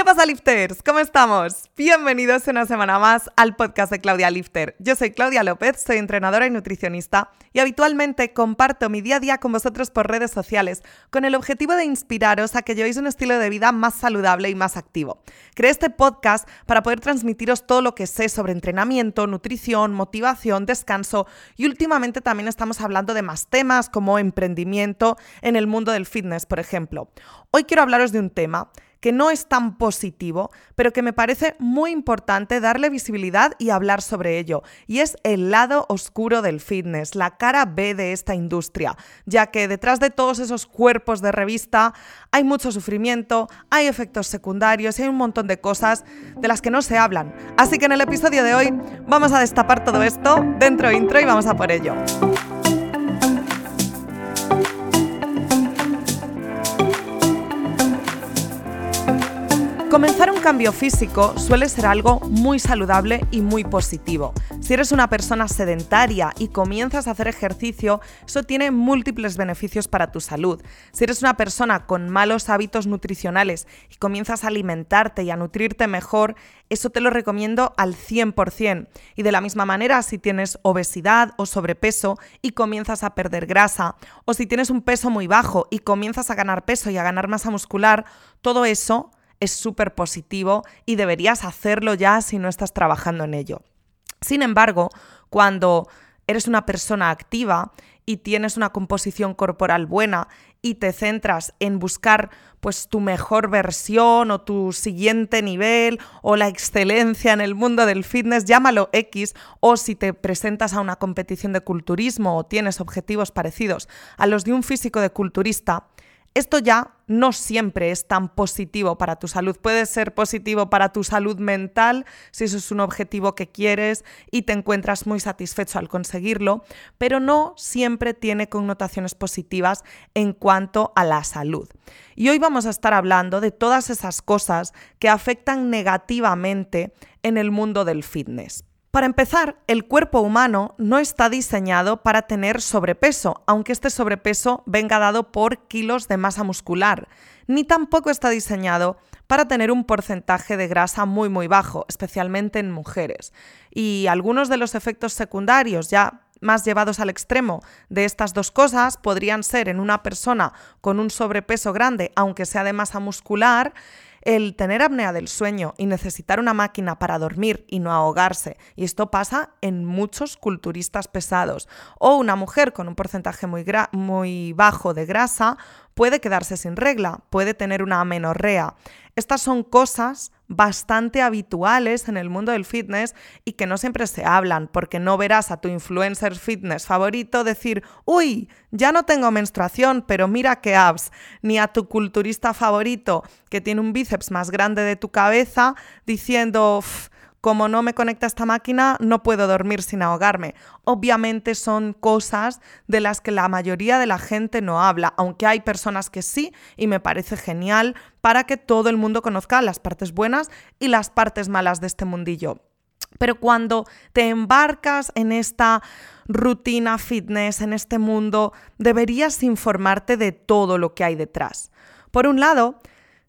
¿Qué pasa, lifters? ¿Cómo estamos? Bienvenidos una semana más al podcast de Claudia Lifter. Yo soy Claudia López, soy entrenadora y nutricionista y habitualmente comparto mi día a día con vosotros por redes sociales con el objetivo de inspiraros a que llevéis un estilo de vida más saludable y más activo. Creé este podcast para poder transmitiros todo lo que sé sobre entrenamiento, nutrición, motivación, descanso y últimamente también estamos hablando de más temas como emprendimiento en el mundo del fitness, por ejemplo. Hoy quiero hablaros de un tema que no es tan positivo, pero que me parece muy importante darle visibilidad y hablar sobre ello. Y es el lado oscuro del fitness, la cara B de esta industria, ya que detrás de todos esos cuerpos de revista hay mucho sufrimiento, hay efectos secundarios y hay un montón de cosas de las que no se hablan. Así que en el episodio de hoy vamos a destapar todo esto dentro intro y vamos a por ello. Comenzar un cambio físico suele ser algo muy saludable y muy positivo. Si eres una persona sedentaria y comienzas a hacer ejercicio, eso tiene múltiples beneficios para tu salud. Si eres una persona con malos hábitos nutricionales y comienzas a alimentarte y a nutrirte mejor, eso te lo recomiendo al 100%. Y de la misma manera, si tienes obesidad o sobrepeso y comienzas a perder grasa, o si tienes un peso muy bajo y comienzas a ganar peso y a ganar masa muscular, todo eso es súper positivo y deberías hacerlo ya si no estás trabajando en ello. Sin embargo, cuando eres una persona activa y tienes una composición corporal buena y te centras en buscar pues tu mejor versión o tu siguiente nivel o la excelencia en el mundo del fitness, llámalo X, o si te presentas a una competición de culturismo o tienes objetivos parecidos a los de un físico de culturista, esto ya no siempre es tan positivo para tu salud. Puede ser positivo para tu salud mental si eso es un objetivo que quieres y te encuentras muy satisfecho al conseguirlo, pero no siempre tiene connotaciones positivas en cuanto a la salud. Y hoy vamos a estar hablando de todas esas cosas que afectan negativamente en el mundo del fitness. Para empezar, el cuerpo humano no está diseñado para tener sobrepeso, aunque este sobrepeso venga dado por kilos de masa muscular, ni tampoco está diseñado para tener un porcentaje de grasa muy muy bajo, especialmente en mujeres. Y algunos de los efectos secundarios ya más llevados al extremo de estas dos cosas podrían ser en una persona con un sobrepeso grande, aunque sea de masa muscular, el tener apnea del sueño y necesitar una máquina para dormir y no ahogarse, y esto pasa en muchos culturistas pesados, o una mujer con un porcentaje muy, muy bajo de grasa puede quedarse sin regla, puede tener una amenorrea. Estas son cosas bastante habituales en el mundo del fitness y que no siempre se hablan, porque no verás a tu influencer fitness favorito decir, uy, ya no tengo menstruación, pero mira qué abs, ni a tu culturista favorito que tiene un bíceps más grande de tu cabeza diciendo, como no me conecta esta máquina, no puedo dormir sin ahogarme. Obviamente son cosas de las que la mayoría de la gente no habla, aunque hay personas que sí, y me parece genial para que todo el mundo conozca las partes buenas y las partes malas de este mundillo. Pero cuando te embarcas en esta rutina fitness, en este mundo, deberías informarte de todo lo que hay detrás. Por un lado,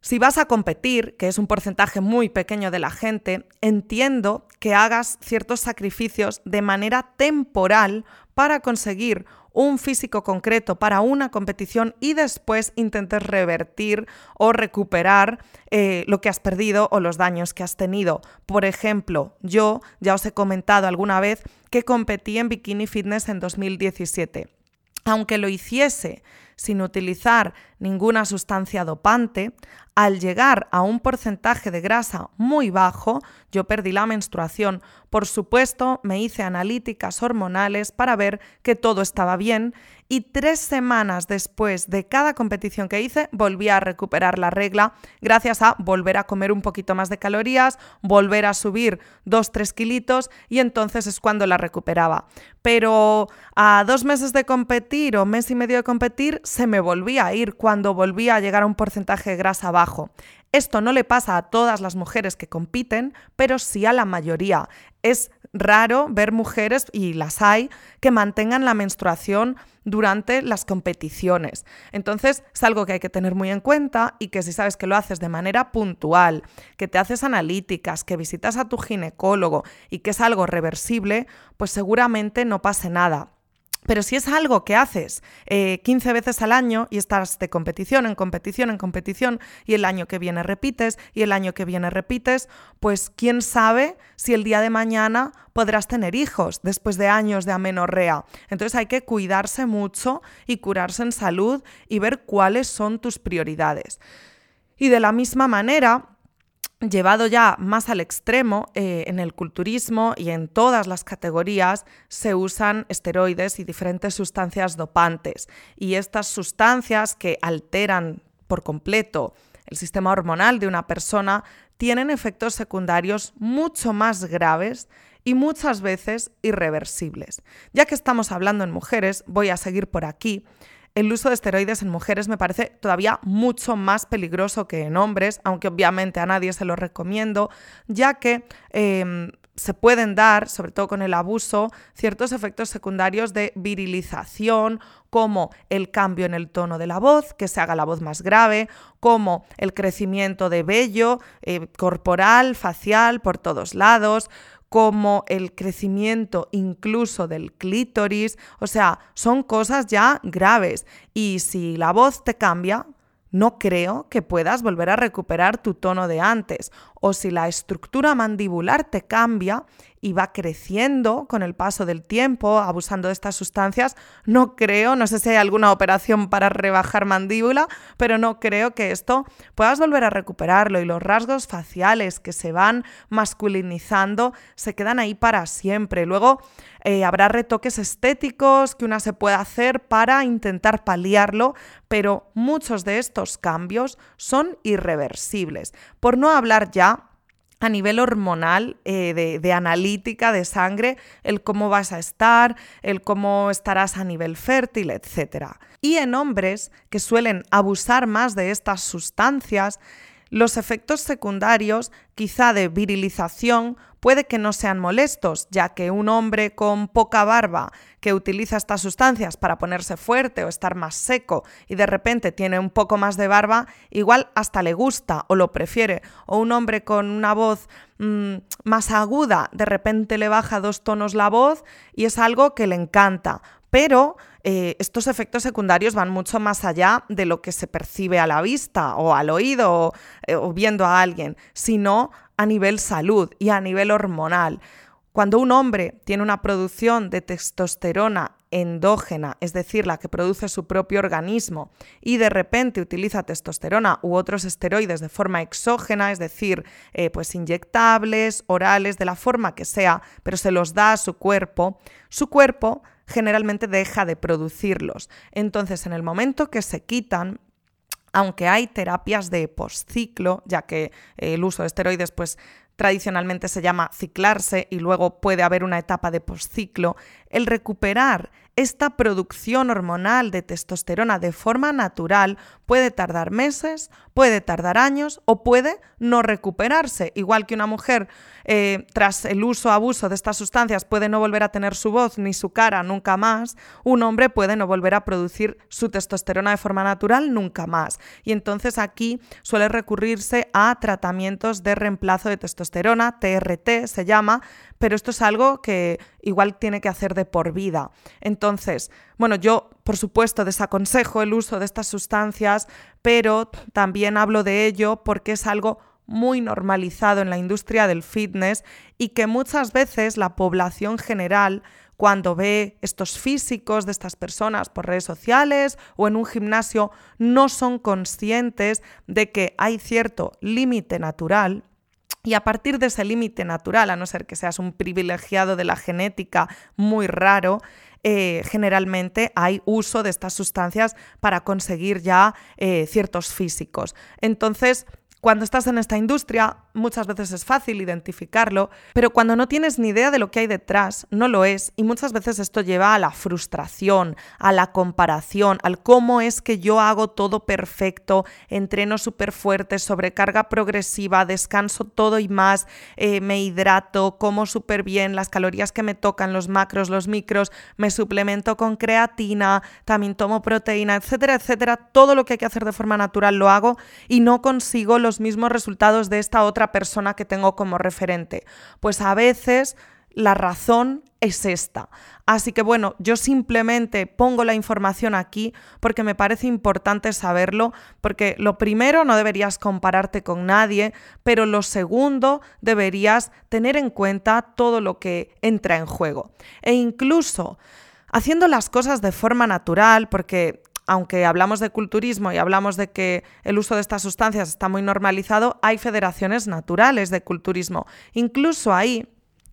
si vas a competir, que es un porcentaje muy pequeño de la gente, entiendo que hagas ciertos sacrificios de manera temporal para conseguir un físico concreto para una competición y después intentes revertir o recuperar eh, lo que has perdido o los daños que has tenido. Por ejemplo, yo ya os he comentado alguna vez que competí en Bikini Fitness en 2017. Aunque lo hiciese sin utilizar ninguna sustancia dopante, al llegar a un porcentaje de grasa muy bajo, yo perdí la menstruación. Por supuesto, me hice analíticas hormonales para ver que todo estaba bien y tres semanas después de cada competición que hice volví a recuperar la regla gracias a volver a comer un poquito más de calorías, volver a subir 2-3 kilitos y entonces es cuando la recuperaba. Pero a dos meses de competir o mes y medio de competir se me volvía a ir cuando volvía a llegar a un porcentaje de grasa bajo. Esto no le pasa a todas las mujeres que compiten, pero sí a la mayoría. Es raro ver mujeres, y las hay, que mantengan la menstruación durante las competiciones. Entonces es algo que hay que tener muy en cuenta y que si sabes que lo haces de manera puntual, que te haces analíticas, que visitas a tu ginecólogo y que es algo reversible, pues seguramente no pase nada. Pero si es algo que haces 15 eh, veces al año y estás de competición en competición en competición y el año que viene repites y el año que viene repites, pues quién sabe si el día de mañana podrás tener hijos después de años de amenorrea. Entonces hay que cuidarse mucho y curarse en salud y ver cuáles son tus prioridades. Y de la misma manera, llevado ya más al extremo, eh, en el culturismo y en todas las categorías se usan esteroides y diferentes sustancias dopantes. Y estas sustancias que alteran por completo el sistema hormonal de una persona tienen efectos secundarios mucho más graves y muchas veces irreversibles. Ya que estamos hablando en mujeres, voy a seguir por aquí el uso de esteroides en mujeres me parece todavía mucho más peligroso que en hombres, aunque obviamente a nadie se lo recomiendo, ya que em, se pueden dar, sobre todo con el abuso, ciertos efectos secundarios de virilización, como el cambio en el tono de la voz, que se haga la voz más grave, como el crecimiento de vello eh, corporal, facial, por todos lados, como el crecimiento incluso del clítoris, o sea, son cosas ya graves. Y si la voz te cambia, no creo que puedas volver a recuperar tu tono de antes. O si la estructura mandibular te cambia y va creciendo con el paso del tiempo, abusando de estas sustancias, no creo, no sé si hay alguna operación para rebajar mandíbula, pero no creo que esto puedas volver a recuperarlo y los rasgos faciales que se van masculinizando se quedan ahí para siempre. Luego eh, habrá retoques estéticos que una se puede hacer para intentar paliarlo, pero muchos de estos cambios son irreversibles. Por no hablar ya a nivel hormonal, eh, de, analítica, de sangre, el cómo vas a estar, el cómo estarás a nivel fértil, etc. Y en hombres que suelen abusar más de estas sustancias, los efectos secundarios, quizá de virilización, puede que no sean molestos, ya que un hombre con poca barba que utiliza estas sustancias para ponerse fuerte o estar más seco y de repente tiene un poco más de barba, igual hasta le gusta o lo prefiere. O un hombre con una voz mm, más aguda, de repente le baja dos tonos la voz y es algo que le encanta. Pero eh, estos efectos secundarios van mucho más allá de lo que se percibe a la vista o al oído o, eh, o viendo a alguien, sino a nivel salud y a nivel hormonal. Cuando un hombre tiene una producción de testosterona endógena, es decir, la que produce su propio organismo, y de repente utiliza testosterona u otros esteroides de forma exógena, es decir, eh, pues inyectables, orales, de la forma que sea, pero se los da a su cuerpo, su cuerpo generalmente deja de producirlos. Entonces, en el momento que se quitan, aunque hay terapias de postciclo, ya que eh, el uso de esteroides pues tradicionalmente se llama ciclarse y luego puede haber una etapa de postciclo, el recuperar esta producción hormonal de testosterona de forma natural puede tardar meses, puede tardar años o puede no recuperarse. Igual que una mujer eh, tras el uso o abuso de estas sustancias puede no volver a tener su voz ni su cara nunca más, un hombre puede no volver a producir su testosterona de forma natural nunca más. Y entonces aquí suele recurrirse a tratamientos de reemplazo de testosterona, TRT se llama, pero esto es algo que igual tiene que hacer de por vida. Entonces, bueno, yo por supuesto desaconsejo el uso de estas sustancias, pero también hablo de ello porque es algo muy normalizado en la industria del fitness y que muchas veces la población general cuando ve estos físicos de estas personas por redes sociales o en un gimnasio no son conscientes de que hay cierto límite natural y a partir de ese límite natural, a no ser que seas un privilegiado de la genética muy raro, eh, generalmente hay uso de estas sustancias para conseguir ya eh, ciertos físicos. Entonces, cuando estás en esta industria, muchas veces es fácil identificarlo, pero cuando no tienes ni idea de lo que hay detrás, no lo es. Y muchas veces esto lleva a la frustración, a la comparación, al cómo es que yo hago todo perfecto, entreno súper fuerte, sobrecarga progresiva, descanso todo y más, eh, me hidrato, como súper bien, las calorías que me tocan, los macros, los micros, me suplemento con creatina, también tomo proteína, etcétera, etcétera. Todo lo que hay que hacer de forma natural lo hago y no consigo los mismos resultados de esta otra persona que tengo como referente. Pues a veces la razón es esta. Así que bueno, yo simplemente pongo la información aquí porque me parece importante saberlo, porque lo primero no deberías compararte con nadie, pero lo segundo deberías tener en cuenta todo lo que entra en juego. E incluso haciendo las cosas de forma natural, porque aunque hablamos de culturismo y hablamos de que el uso de estas sustancias está muy normalizado, hay federaciones naturales de culturismo. Incluso ahí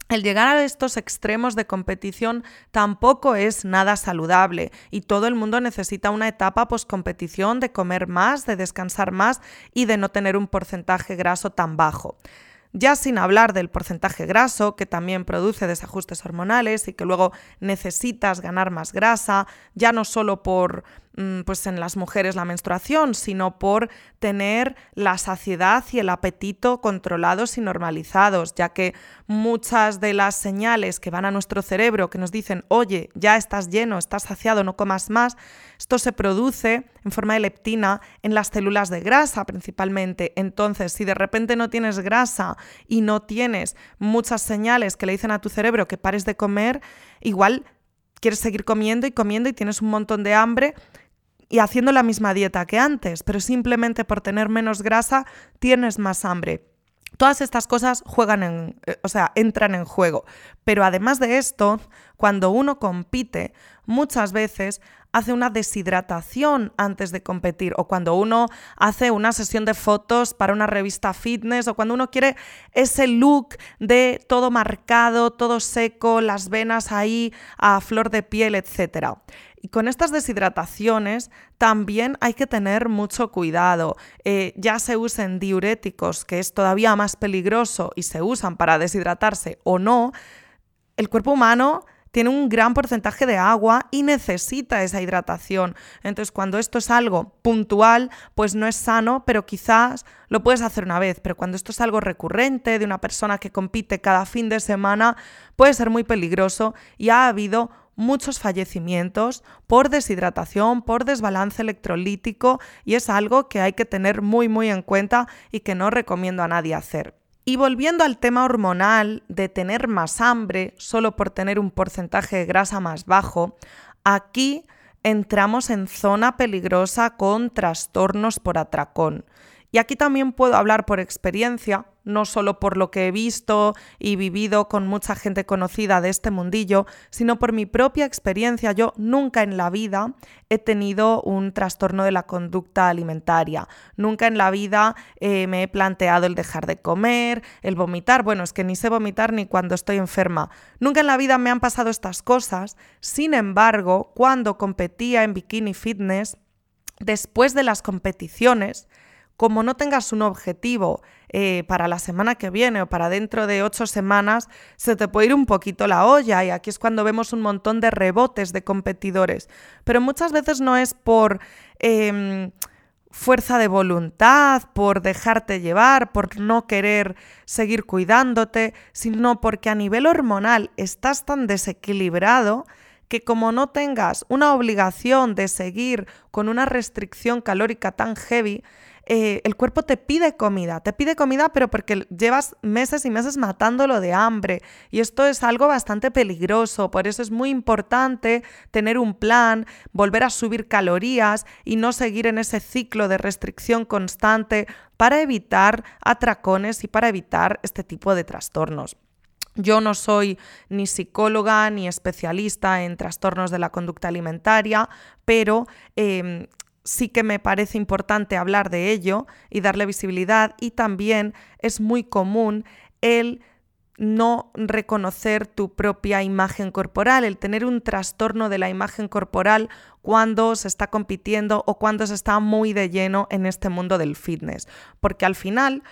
el llegar a estos extremos de competición tampoco es nada saludable y todo el mundo necesita una etapa post-competición de comer más, de descansar más y de no tener un porcentaje graso tan bajo. Ya sin hablar del porcentaje graso, que también produce desajustes hormonales y que luego necesitas ganar más grasa, ya no solo por pues en las mujeres la menstruación, sino por tener la saciedad y el apetito controlados y normalizados, ya que muchas de las señales que van a nuestro cerebro que nos dicen, oye, ya estás lleno, estás saciado, no comas más, esto se produce en forma de leptina en las células de grasa principalmente. Entonces, si de repente no tienes grasa y no tienes muchas señales que le dicen a tu cerebro que pares de comer, igual quieres seguir comiendo y comiendo y tienes un montón de hambre y haciendo la misma dieta que antes, pero simplemente por tener menos grasa tienes más hambre. Todas estas cosas juegan en, eh, o sea, entran en juego. Pero además de esto, cuando uno compite, muchas veces hace una deshidratación antes de competir o cuando uno hace una sesión de fotos para una revista fitness o cuando uno quiere ese look de todo marcado, todo seco, las venas ahí a flor de piel, etc. Y con estas deshidrataciones también hay que tener mucho cuidado. Eh, ya se usen diuréticos, que es todavía más peligroso, y se usan para deshidratarse o no, el cuerpo humano tiene un gran porcentaje de agua y necesita esa hidratación. Entonces, cuando esto es algo puntual, pues no es sano, pero quizás lo puedes hacer una vez. Pero cuando esto es algo recurrente de una persona que compite cada fin de semana, puede ser muy peligroso y ha habido muchos fallecimientos por deshidratación, por desbalance electrolítico y es algo que hay que tener muy muy en cuenta y que no recomiendo a nadie hacer. Y volviendo al tema hormonal de tener más hambre solo por tener un porcentaje de grasa más bajo, aquí entramos en zona peligrosa con trastornos por atracón. Y aquí también puedo hablar por experiencia, no solo por lo que he visto y vivido con mucha gente conocida de este mundillo, sino por mi propia experiencia. Yo nunca en la vida he tenido un trastorno de la conducta alimentaria. Nunca en la vida eh, me he planteado el dejar de comer, el vomitar. Bueno, es que ni sé vomitar ni cuando estoy enferma. Nunca en la vida me han pasado estas cosas. Sin embargo, cuando competía en bikini fitness, después de las competiciones, como no tengas un objetivo eh, para la semana que viene o para dentro de ocho semanas, se te puede ir un poquito la olla y aquí es cuando vemos un montón de rebotes de competidores. Pero muchas veces no es por... Em, fuerza de voluntad, por dejarte llevar, por no querer seguir cuidándote, sino porque a nivel hormonal estás tan desequilibrado que como no tengas una obligación de seguir con una restricción calórica tan heavy, eh, el cuerpo te pide comida, te pide comida pero porque llevas meses y meses matándolo de hambre y esto es algo bastante peligroso, por eso es muy importante tener un plan, volver a subir calorías y no seguir en ese ciclo de restricción constante para evitar atracones y para evitar este tipo de trastornos. Yo no soy ni psicóloga ni especialista en trastornos de la conducta alimentaria, pero em, sí que me parece importante hablar de ello y darle visibilidad y también es muy común el no reconocer tu propia imagen corporal, el tener un trastorno de la imagen corporal cuando se está compitiendo o cuando se está muy de lleno en este mundo del fitness. Porque al final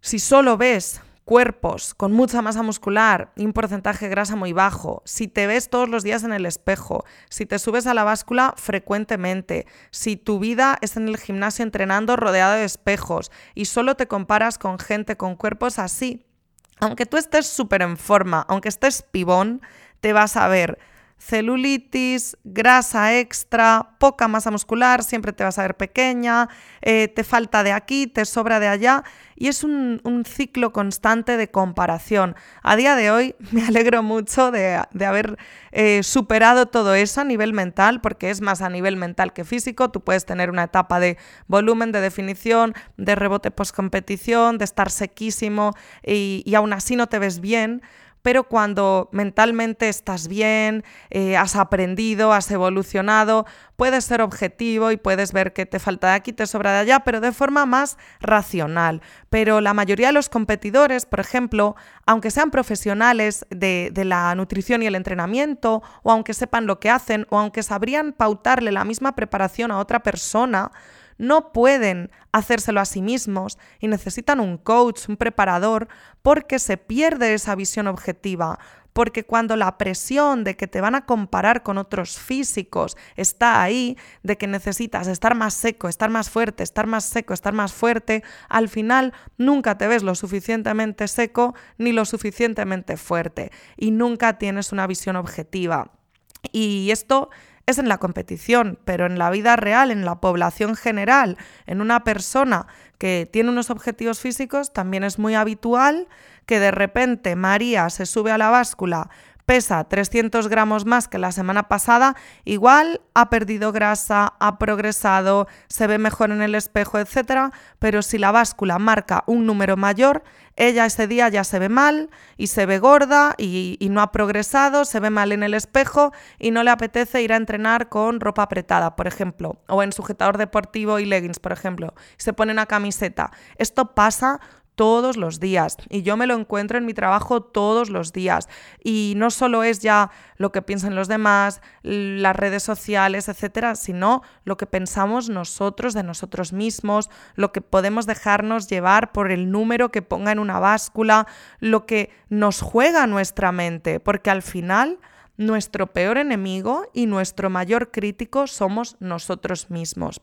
Si solo ves cuerpos con mucha masa muscular y un porcentaje de grasa muy bajo, si te ves todos los días en el espejo, si te subes a la báscula frecuentemente, si tu vida es en el gimnasio entrenando rodeado de espejos y solo te comparas con gente con cuerpos así, aunque tú estés súper en forma, aunque estés pibón, te vas a ver celulitis, grasa extra, poca masa muscular, siempre te vas a ver pequeña, eh, te falta de aquí, te sobra de allá y es un, ciclo constante de comparación. A día de hoy me alegro mucho de, haber eh, superado todo eso a nivel mental, porque es más a nivel mental que físico. Tú puedes tener una etapa de volumen, de definición, de rebote post competición, de estar sequísimo y, y aún así no te ves bien pero cuando mentalmente estás bien, eh, has aprendido, has evolucionado, puedes ser objetivo y puedes ver que te falta de aquí, te sobra de allá, pero de forma más racional. Pero la mayoría de los competidores, por ejemplo, aunque sean profesionales de, de la nutrición y el entrenamiento, o aunque sepan lo que hacen, o aunque sabrían pautarle la misma preparación a otra persona, no pueden hacérselo a sí mismos y necesitan un coach, un preparador, porque se pierde esa visión objetiva, porque cuando la presión de que te van a comparar con otros físicos está ahí, de que necesitas estar más seco, estar más fuerte, estar más seco, estar más fuerte, al final nunca te ves lo suficientemente seco ni lo suficientemente fuerte y nunca tienes una visión objetiva. Y esto es en la competición, pero en la vida real, en la población general, en una persona que tiene unos objetivos físicos, también es muy habitual que de repente María se sube a la báscula, pesa 300 gramos más que la semana pasada, igual ha perdido grasa, ha progresado, se ve mejor en el espejo, etc. Pero si la báscula marca un número mayor, ella ese día ya se ve mal y se ve gorda y, y, no ha progresado, se ve mal en el espejo y no le apetece ir a entrenar con ropa apretada, por ejemplo, o en sujetador deportivo y leggings, por ejemplo. Se pone una camiseta. Esto pasa todos los días. Y yo me lo encuentro en mi trabajo todos los días. Y no solo es ya lo que piensan los demás, las redes sociales, etcétera, sino lo que pensamos nosotros de nosotros mismos, lo que podemos dejarnos llevar por el número que ponga en una báscula, lo que nos juega nuestra mente, porque al final nuestro peor enemigo y nuestro mayor crítico somos nosotros mismos.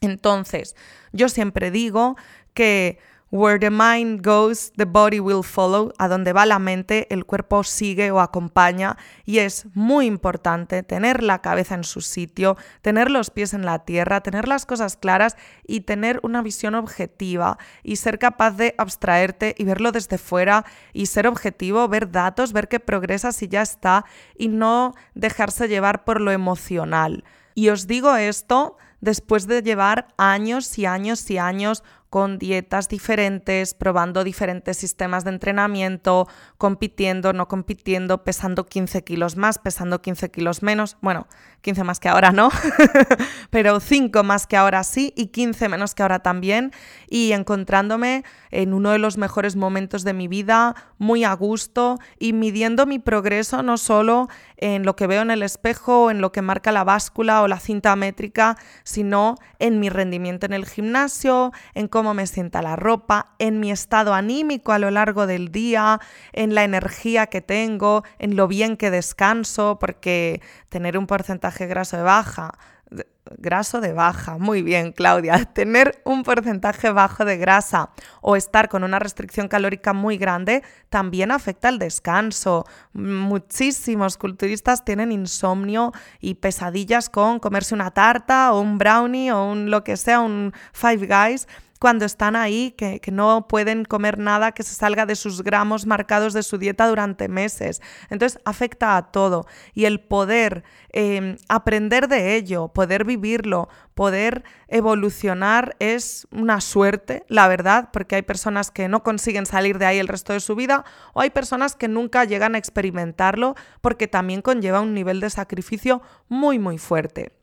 Entonces, yo siempre digo que Where the mind goes, the body will follow. A donde va la mente, el cuerpo sigue o acompaña. Y es muy importante tener la cabeza en su sitio, tener los pies en la tierra, tener las cosas claras y tener una visión objetiva y ser capaz de abstraerte y verlo desde fuera y ser objetivo, ver datos, ver que progresas y ya está y no dejarse llevar por lo emocional. Y os digo esto después de llevar años y años y años con dietas diferentes, probando diferentes sistemas de entrenamiento, compitiendo, no compitiendo, pesando 15 kilos más, pesando 15 kilos menos. Bueno, 15 más que ahora no, pero 5 más que ahora sí y 15 menos que ahora también. Y encontrándome en uno de los mejores momentos de mi vida, muy a gusto y midiendo mi progreso no solo en lo que veo en el espejo, en lo que marca la báscula o la cinta métrica, sino en mi rendimiento en el gimnasio, en cómo cómo me sienta la ropa, en mi estado anímico a lo largo del día, en la energía que tengo, en lo bien que descanso, porque tener un porcentaje graso de baja graso de baja. Muy bien, Claudia. Tener un porcentaje bajo de grasa o estar con una restricción calórica muy grande también afecta al descanso. Muchísimos culturistas tienen insomnio y pesadillas con comerse una tarta o un brownie o un lo que sea, un Five Guys cuando están ahí, que, no pueden comer nada que se salga de sus gramos marcados de su dieta durante meses. Entonces afecta a todo. Y el poder em, aprender de ello, poder vivirlo, poder evolucionar es una suerte, la verdad, porque hay personas que no consiguen salir de ahí el resto de su vida o hay personas que nunca llegan a experimentarlo porque también conlleva un nivel de sacrificio muy, muy fuerte.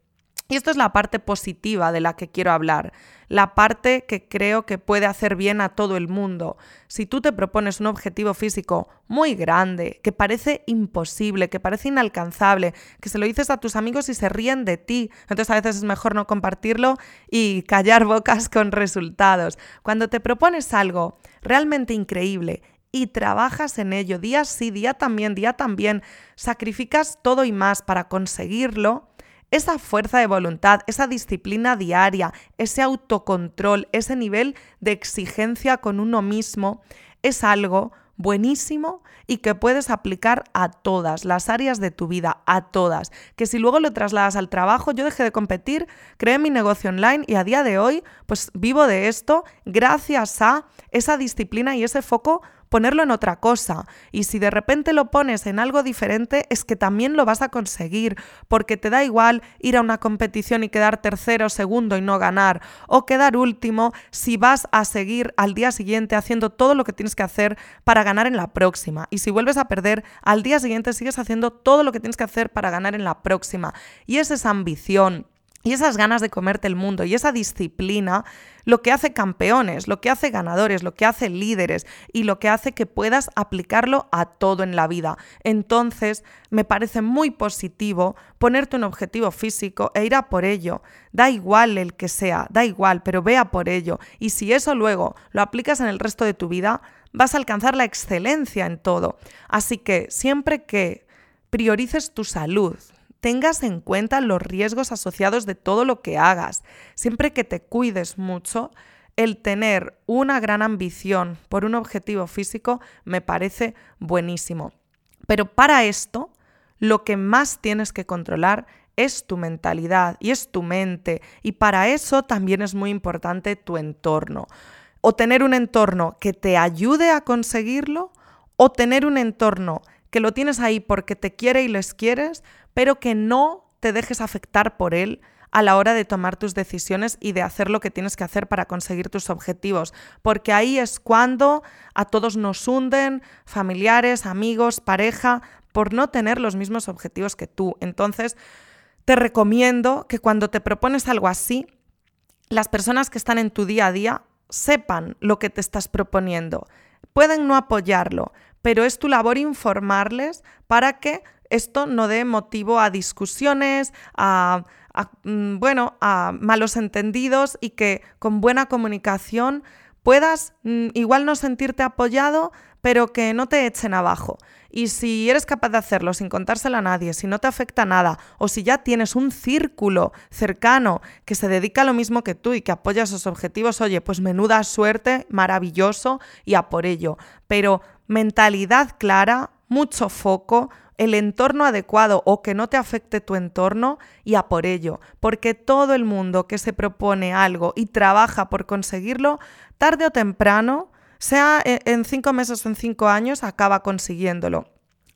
Y esto es la parte positiva de la que quiero hablar, la parte que creo que puede hacer bien a todo el mundo. Si tú te propones un objetivo físico muy grande, que parece imposible, que parece inalcanzable, que se lo dices a tus amigos y se ríen de ti, entonces a veces es mejor no compartirlo y callar bocas con resultados. Cuando te propones algo realmente increíble, y trabajas en ello día sí, día también, día también, sacrificas todo y más para conseguirlo, esa fuerza de voluntad, esa disciplina diaria, ese autocontrol, ese nivel de exigencia con uno mismo, es algo buenísimo y que puedes aplicar a todas las áreas de tu vida, a todas. Que si luego lo trasladas al trabajo, yo dejé de competir, creé mi negocio online y a día de hoy pues vivo de esto gracias a esa disciplina y ese foco ponerlo en otra cosa. Y si de repente lo pones en algo diferente, es que también lo vas a conseguir, porque te da igual ir a una competición y quedar tercero, segundo y no ganar, o quedar último si vas a seguir al día siguiente haciendo todo lo que tienes que hacer para ganar en la próxima. Y si vuelves a perder, al día siguiente sigues haciendo todo lo que tienes que hacer para ganar en la próxima. Y es esa ambición y esas ganas de comerte el mundo y esa disciplina lo que hace campeones, lo que hace ganadores, lo que hace líderes y lo que hace que puedas aplicarlo a todo en la vida. Entonces, me parece muy positivo ponerte un objetivo físico e ir a por ello. Da igual el que sea, da igual, pero vea por ello. Y si eso luego lo aplicas en el resto de tu vida, vas a alcanzar la excelencia en todo. Así que siempre que priorices tu salud, tengas en cuenta los riesgos asociados de todo lo que hagas. Siempre que te cuides mucho, el tener una gran ambición por un objetivo físico me parece buenísimo. Pero para esto, lo que más tienes que controlar es tu mentalidad y es tu mente. Y para eso también es muy importante tu entorno. O tener un entorno que te ayude a conseguirlo, o tener un entorno que lo tienes ahí porque te quiere y les quieres, pero que no te dejes afectar por él a la hora de tomar tus decisiones y de hacer lo que tienes que hacer para conseguir tus objetivos, porque ahí es cuando a todos nos hunden familiares, amigos, pareja, por no tener los mismos objetivos que tú. Entonces, te recomiendo que cuando te propones algo así, las personas que están en tu día a día sepan lo que te estás proponiendo. Pueden no apoyarlo, pero es tu labor informarles para que esto no dé motivo a discusiones, a, mm, bueno, a malos entendidos y que con buena comunicación puedas mm, igual no sentirte apoyado, pero que no te echen abajo. Y si eres capaz de hacerlo sin contárselo a nadie, si no te afecta nada, o si ya tienes un círculo cercano que se dedica a lo mismo que tú y que apoya esos objetivos, oye, pues menuda suerte, maravilloso y a por ello. Pero mentalidad clara, mucho foco, el entorno adecuado o que no te afecte tu entorno y a por ello, porque todo el mundo que se propone algo y trabaja por conseguirlo, tarde o temprano, sea e, en cinco meses o en cinco años, acaba consiguiéndolo.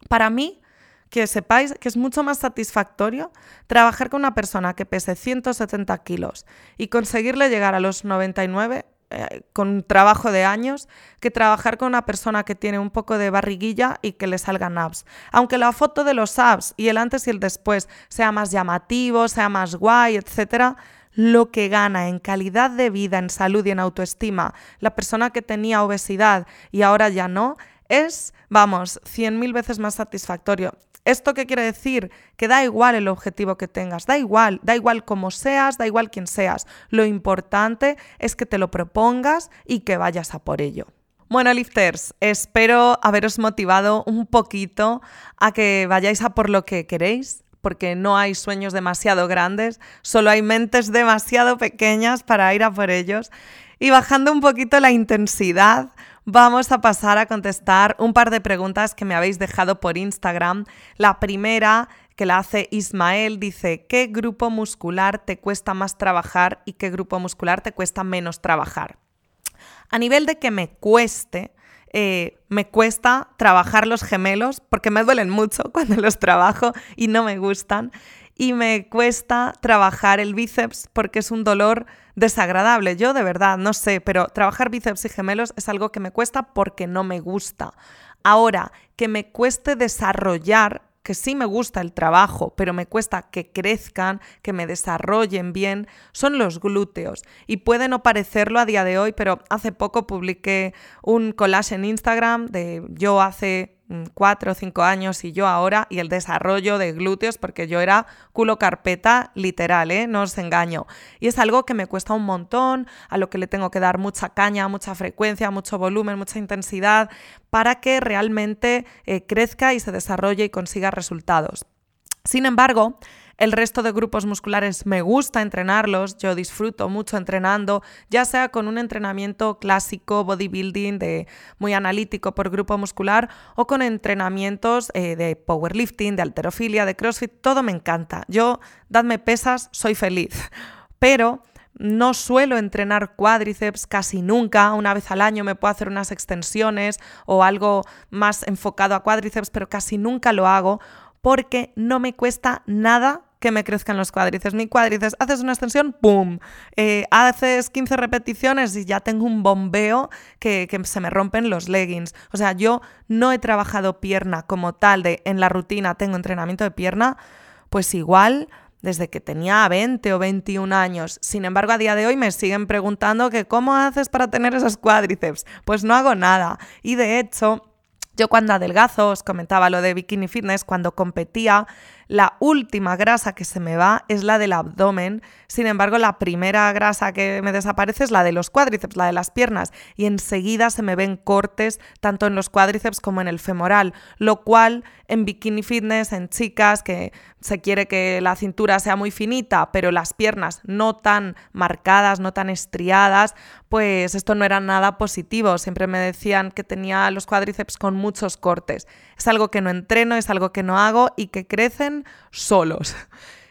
Para mí, que sepáis que es mucho más satisfactorio trabajar con una persona que pese 170 kilos y conseguirle llegar a los 99 eh, con trabajo de años que trabajar con una persona que tiene un poco de barriguilla y que le salgan abs. Aunque la foto de los abs y el antes y el después sea más llamativo, sea más guay, etc., lo que gana en calidad de vida, en salud y en autoestima la persona que tenía obesidad y ahora ya no, es, vamos, cien mil veces más satisfactorio. ¿Esto qué quiere decir? Que da igual el objetivo que tengas, da igual, da igual cómo seas, da igual quién seas. Lo importante es que te lo propongas y que vayas a por ello. Bueno, lifters, espero haberos motivado un poquito a que vayáis a por lo que queréis, porque no hay sueños demasiado grandes, solo hay mentes demasiado pequeñas para ir a por ellos. Y bajando un poquito la intensidad, vamos a pasar a contestar un par de preguntas que me habéis dejado por Instagram. La primera que la hace Ismael dice, ¿qué grupo muscular te cuesta más trabajar y qué grupo muscular te cuesta menos trabajar? A nivel de que me cueste, eh, me cuesta trabajar los gemelos porque me duelen mucho cuando los trabajo y no me gustan. Y me cuesta trabajar el bíceps porque es un dolor desagradable. Yo de verdad no sé, pero trabajar bíceps y gemelos es algo que me cuesta porque no me gusta. Ahora, que me cueste desarrollar que sí me gusta el trabajo, pero me cuesta que crezcan, que me desarrollen bien, son los glúteos. Y puede no parecerlo a día de hoy, pero hace poco publiqué un collage en Instagram de yo hace cuatro o cinco años y yo ahora, y el desarrollo de glúteos, porque yo era culo carpeta literal, ¿eh? no os engaño. Y es algo que me cuesta un montón, a lo que le tengo que dar mucha caña, mucha frecuencia, mucho volumen, mucha intensidad, para que realmente eh, crezca y se desarrolle y consiga resultados. Sin embargo, el resto de grupos musculares me gusta entrenarlos, yo disfruto mucho entrenando, ya sea con un entrenamiento clásico, bodybuilding, de muy analítico por grupo muscular, o con entrenamientos eh, de powerlifting, de alterofilia, de crossfit, todo me encanta. Yo, dadme pesas, soy feliz. Pero no suelo entrenar cuádriceps casi nunca, una vez al año me puedo hacer unas extensiones o algo más enfocado a cuádriceps, pero casi nunca lo hago porque no me cuesta nada que me crezcan los cuádriceps. Mi cuádriceps, haces una extensión, ¡pum! Eh, haces 15 repeticiones y ya tengo un bombeo que, que, se me rompen los leggings. O sea, yo no he trabajado pierna como tal de en la rutina tengo entrenamiento de pierna, pues igual desde que tenía 20 o 21 años. Sin embargo, a día de hoy me siguen preguntando que cómo haces para tener esos cuádriceps. Pues no hago nada. Y de hecho, yo cuando adelgazo, os comentaba lo de Bikini Fitness, cuando competía, la última grasa que se me va es la del abdomen, sin embargo la primera grasa que me desaparece es la de los cuádriceps, la de las piernas, y enseguida se me ven cortes tanto en los cuádriceps como en el femoral, lo cual en bikini fitness, en chicas que se quiere que la cintura sea muy finita, pero las piernas no tan marcadas, no tan estriadas, pues esto no era nada positivo. Siempre me decían que tenía los cuádriceps con muchos cortes. Es algo que no entreno, es algo que no hago y que crecen solos.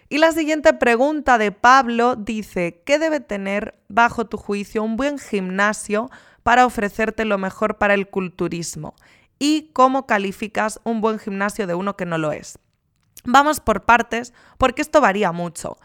Y la siguiente pregunta de Pablo dice, ¿qué debe tener bajo tu juicio un buen gimnasio para ofrecerte lo mejor para el culturismo? ¿Y cómo calificas un buen gimnasio de uno que no lo es? Vamos por partes, porque esto varía mucho.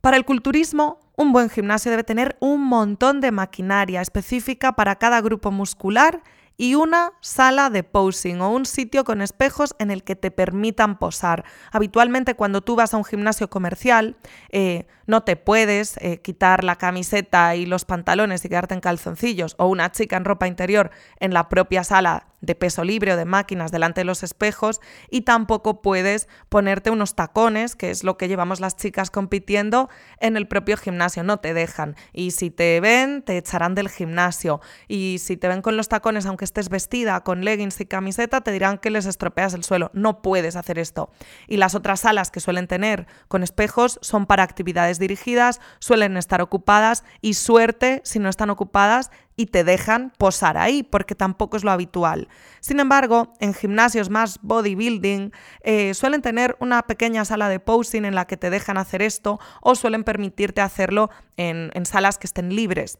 Para el culturismo, un buen gimnasio debe tener un montón de maquinaria específica para cada grupo muscular y una sala de posing o un sitio con espejos en el que te permitan posar. Habitualmente cuando tú vas a un gimnasio comercial eh, no te puedes eh, quitar la camiseta y los pantalones y quedarte en calzoncillos o una chica en ropa interior en la propia sala de peso libre o de máquinas delante de los espejos y tampoco puedes ponerte unos tacones, que es lo que llevamos las chicas compitiendo en el propio gimnasio, no te dejan. Y si te ven, te echarán del gimnasio. Y si te ven con los tacones, aunque estés vestida con leggings y camiseta, te dirán que les estropeas el suelo. No puedes hacer esto. Y las otras salas que suelen tener con espejos son para actividades dirigidas, suelen estar ocupadas y suerte si no están ocupadas y te dejan posar ahí, porque tampoco es lo habitual. Sin embargo, en gimnasios más bodybuilding eh, suelen tener una pequeña sala de posing en la que te dejan hacer esto o suelen permitirte hacerlo en, en salas que estén libres.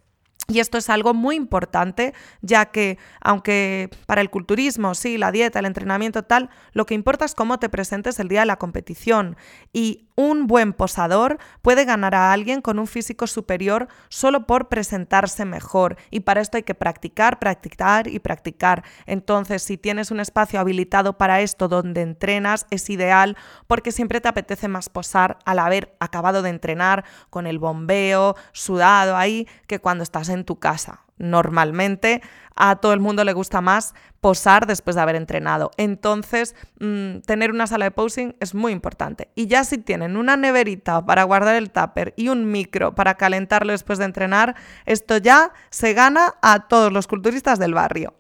Y esto es algo muy importante, ya que aunque para el culturismo, sí, la dieta, el entrenamiento tal, lo que importa es cómo te presentes el día de la competición. Y un buen posador puede ganar a alguien con un físico superior solo por presentarse mejor. Y para esto hay que practicar, practicar y practicar. Entonces, si tienes un espacio habilitado para esto donde entrenas, es ideal porque siempre te apetece más posar al haber acabado de entrenar con el bombeo, sudado ahí, que cuando estás en tu casa. Normalmente a todo el mundo le gusta más posar después de haber entrenado. Entonces, mm, tener una sala de posing es muy importante. Y ya si tienen una neverita para guardar el tupper y un micro para calentarlo después de entrenar, esto ya se gana a todos los culturistas del barrio.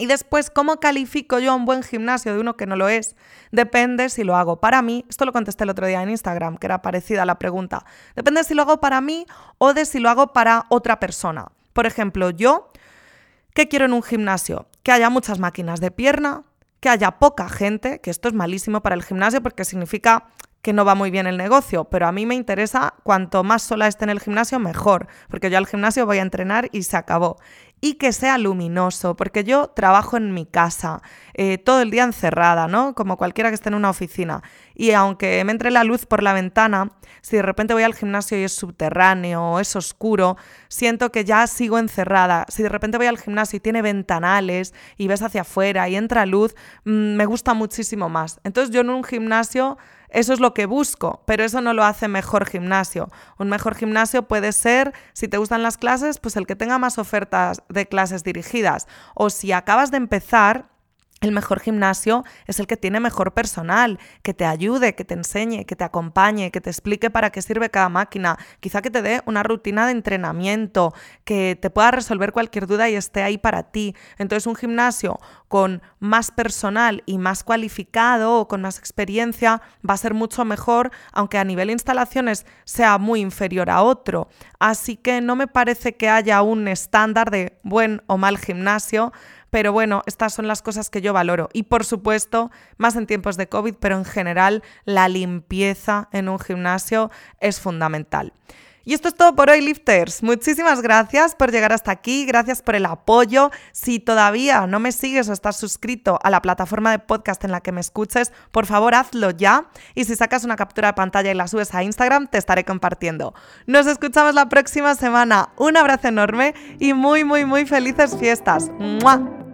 Y después, ¿cómo califico yo un buen gimnasio de uno que no lo es? Depende si lo hago para mí. Esto lo contesté el otro día en Instagram, que era parecida a la pregunta. Depende si lo hago para mí o de si lo hago para otra persona. Por ejemplo, yo, ¿qué quiero en un gimnasio? Que haya muchas máquinas de pierna, que haya poca gente, que esto es malísimo para el gimnasio porque significa que no va muy bien el negocio, pero a mí me interesa cuanto más sola esté en el gimnasio, mejor, porque yo al gimnasio voy a entrenar y se acabó. Y que sea luminoso, porque yo trabajo en mi casa, eh, todo el día encerrada, ¿no? Como cualquiera que esté en una oficina. Y aunque me entre la luz por la ventana, si de repente voy al gimnasio y es subterráneo es oscuro, siento que ya sigo encerrada. Si de repente voy al gimnasio y tiene ventanales y ves hacia afuera y entra luz, mm, me gusta muchísimo más. Entonces yo en un gimnasio eso es lo que busco, pero eso no lo hace mejor gimnasio. Un mejor gimnasio puede ser, si te gustan las clases, pues el que tenga más ofertas de clases dirigidas. O si acabas de empezar, el mejor gimnasio es el que tiene mejor personal, que te ayude, que te enseñe, que te acompañe, que te explique para qué sirve cada máquina, quizá que te dé una rutina de entrenamiento, que te pueda resolver cualquier duda y esté ahí para ti. Entonces un gimnasio con más personal y más cualificado o con más experiencia va a ser mucho mejor, aunque a nivel de instalaciones sea muy inferior a otro. Así que no me parece que haya un estándar de buen o mal gimnasio pero bueno, estas son las cosas que yo valoro. Y por supuesto, más en tiempos de COVID, pero en general, la limpieza en un gimnasio es fundamental. Y esto es todo por hoy, lifters. Muchísimas gracias por llegar hasta aquí, gracias por el apoyo. Si todavía no me sigues o estás suscrito a la plataforma de podcast en la que me escuches, por favor hazlo ya. Y si sacas una captura de pantalla y la subes a Instagram, te estaré compartiendo. Nos escuchamos la próxima semana. Un abrazo enorme y muy, muy, muy felices fiestas. ¡Mua!